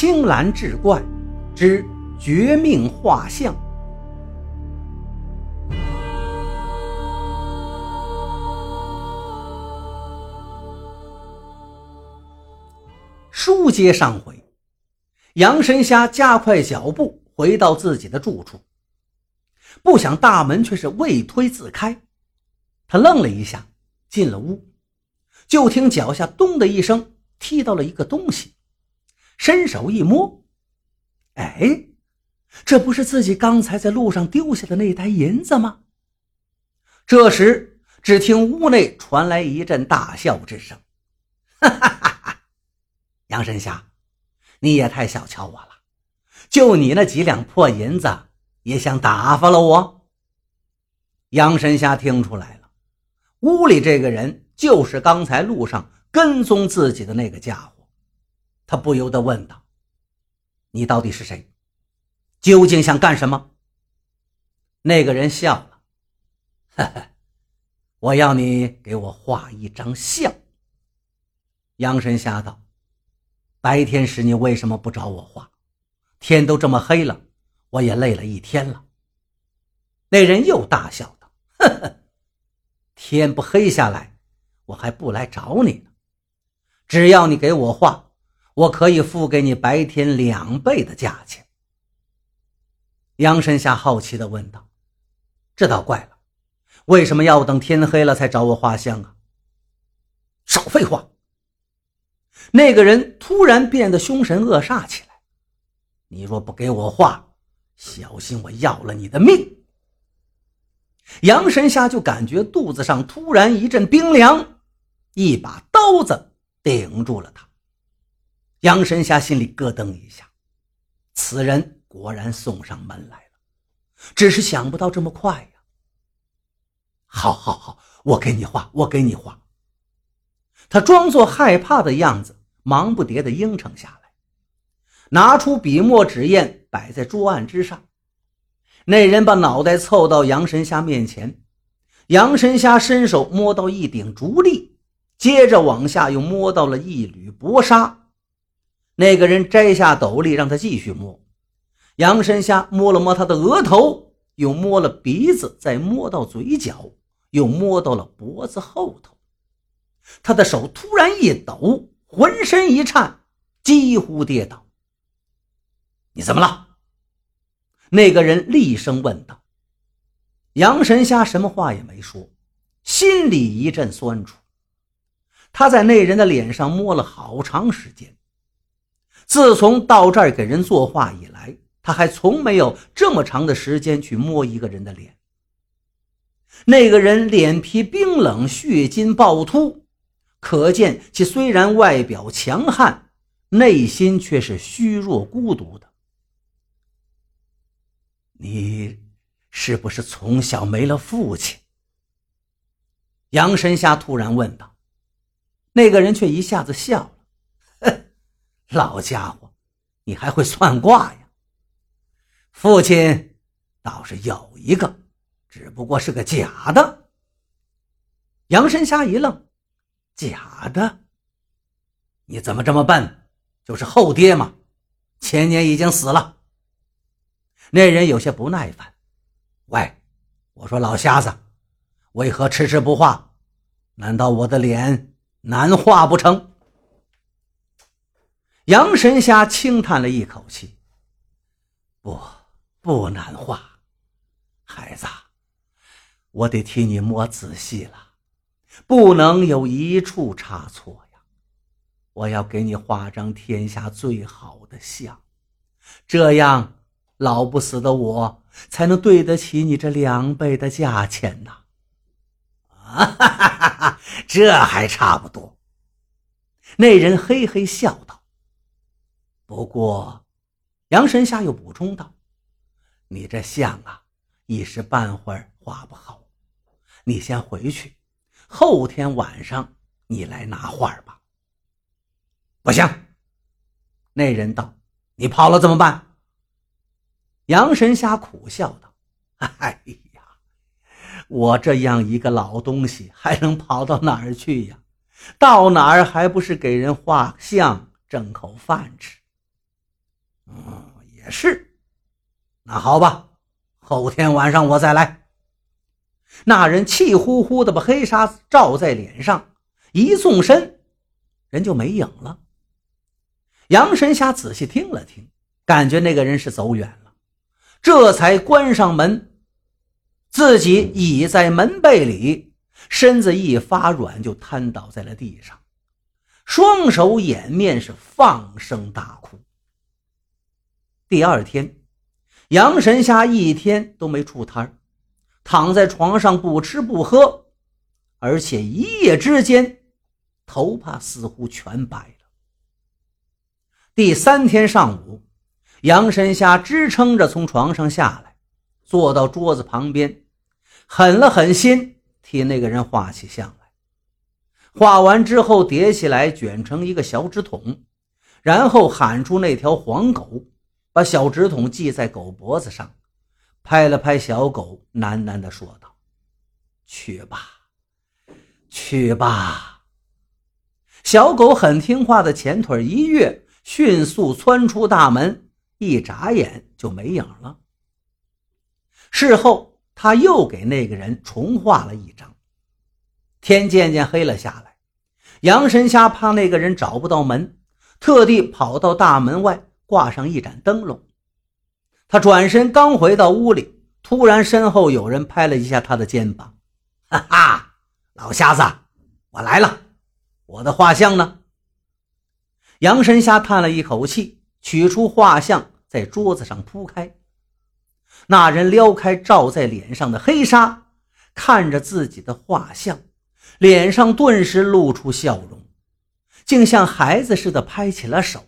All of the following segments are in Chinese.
青蓝志怪之绝命画像。书接上回，杨神虾加快脚步回到自己的住处，不想大门却是未推自开。他愣了一下，进了屋，就听脚下咚的一声，踢到了一个东西，伸手一摸，哎，这不是自己刚才在路上丢下的那袋银子吗？这时，只听屋内传来一阵大笑之声，哈哈哈！哈杨神侠，你也太小瞧我了，就你那几两破银子，也想打发了我？杨神侠听出来了，屋里这个人就是刚才路上跟踪自己的那个家伙，他不由得问道：“你到底是谁？究竟想干什么？”那个人笑了：“哈哈，我要你给我画一张像。”杨神侠道。白天时你为什么不找我画？天都这么黑了，我也累了一天了。那人又大笑道：“呵呵，天不黑下来，我还不来找你呢。只要你给我画，我可以付给你白天两倍的价钱。”杨神侠好奇地问道：“这倒怪了，为什么要等天黑了才找我画像啊？”少废话。那个人突然变得凶神恶煞起来。你若不给我画，小心我要了你的命！杨神虾就感觉肚子上突然一阵冰凉，一把刀子顶住了他。杨神虾心里咯噔一下，此人果然送上门来了，只是想不到这么快呀。好，好，好，我给你画，我给你画。他装作害怕的样子。忙不迭地应承下来，拿出笔墨纸砚摆在桌案之上。那人把脑袋凑到杨神虾面前，杨神虾伸手摸到一顶竹笠，接着往下又摸到了一缕薄纱。那个人摘下斗笠，让他继续摸。杨神虾摸了摸他的额头，又摸了鼻子，再摸到嘴角，又摸到了脖子后头。他的手突然一抖。浑身一颤，几乎跌倒。你怎么了？那个人厉声问道。杨神虾什么话也没说，心里一阵酸楚。他在那人的脸上摸了好长时间。自从到这儿给人作画以来，他还从没有这么长的时间去摸一个人的脸。那个人脸皮冰冷，血筋暴突。可见其虽然外表强悍，内心却是虚弱孤独的。你是不是从小没了父亲？杨神虾突然问道。那个人却一下子笑了：“，老家伙，你还会算卦呀？父亲倒是有一个，只不过是个假的。”杨神虾一愣。假的？你怎么这么笨？就是后爹嘛？前年已经死了。那人有些不耐烦。喂，我说老瞎子，为何迟迟不画？难道我的脸难画不成？杨神虾轻叹了一口气：“不，不难画，孩子，我得替你摸仔细了。”不能有一处差错呀！我要给你画张天下最好的像，这样老不死的我才能对得起你这两倍的价钱呐！啊哈哈哈，这还差不多。那人嘿嘿笑道。不过，杨神侠又补充道：“你这像啊，一时半会儿画不好，你先回去。”后天晚上你来拿画吧。不行，那人道：“你跑了怎么办？”杨神虾苦笑道：“哎呀，我这样一个老东西还能跑到哪儿去呀？到哪儿还不是给人画像挣口饭吃？嗯，也是。那好吧，后天晚上我再来。那人气呼呼的把黑纱罩在脸上，一纵身，人就没影了。杨神霞仔细听了听，感觉那个人是走远了，这才关上门，自己倚在门背里，身子一发软，就瘫倒在了地上，双手掩面，是放声大哭。第二天，杨神虾一天都没出摊躺在床上不吃不喝，而且一夜之间，头发似乎全白了。第三天上午，杨神虾支撑着从床上下来，坐到桌子旁边，狠了狠心替那个人画起像来。画完之后，叠起来卷成一个小纸筒，然后喊出那条黄狗，把小纸筒系在狗脖子上。拍了拍小狗，喃喃地说道：“去吧，去吧。”小狗很听话的前腿一跃，迅速窜出大门，一眨眼就没影了。事后，他又给那个人重画了一张。天渐渐黑了下来，杨神虾怕那个人找不到门，特地跑到大门外挂上一盏灯笼。他转身刚回到屋里，突然身后有人拍了一下他的肩膀：“哈哈，老瞎子，我来了，我的画像呢？”杨神虾叹了一口气，取出画像，在桌子上铺开。那人撩开罩在脸上的黑纱，看着自己的画像，脸上顿时露出笑容，竟像孩子似的拍起了手：“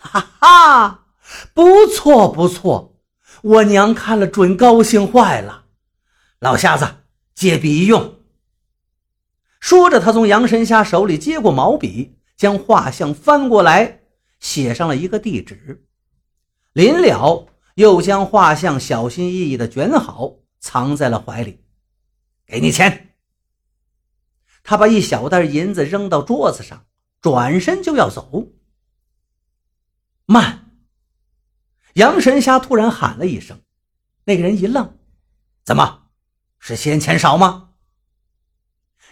哈哈！”不错不错，我娘看了准高兴坏了。老瞎子，借笔一用。说着，他从杨神虾手里接过毛笔，将画像翻过来，写上了一个地址。临了，又将画像小心翼翼地卷好，藏在了怀里。给你钱。他把一小袋银子扔到桌子上，转身就要走。慢。杨神虾突然喊了一声，那个人一愣：“怎么，是嫌钱少吗？”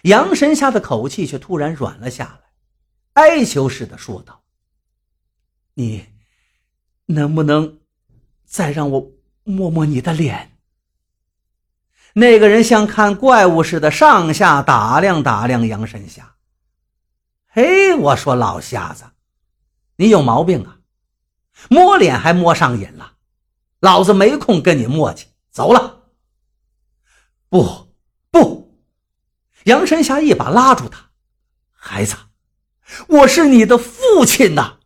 杨神虾的口气却突然软了下来，哀求似的说道：“你能不能再让我摸摸你的脸？”那个人像看怪物似的上下打量打量杨神虾。嘿，我说老瞎子，你有毛病啊！摸脸还摸上瘾了，老子没空跟你磨叽，走了。不不，杨神霞一把拉住他，孩子，我是你的父亲呐。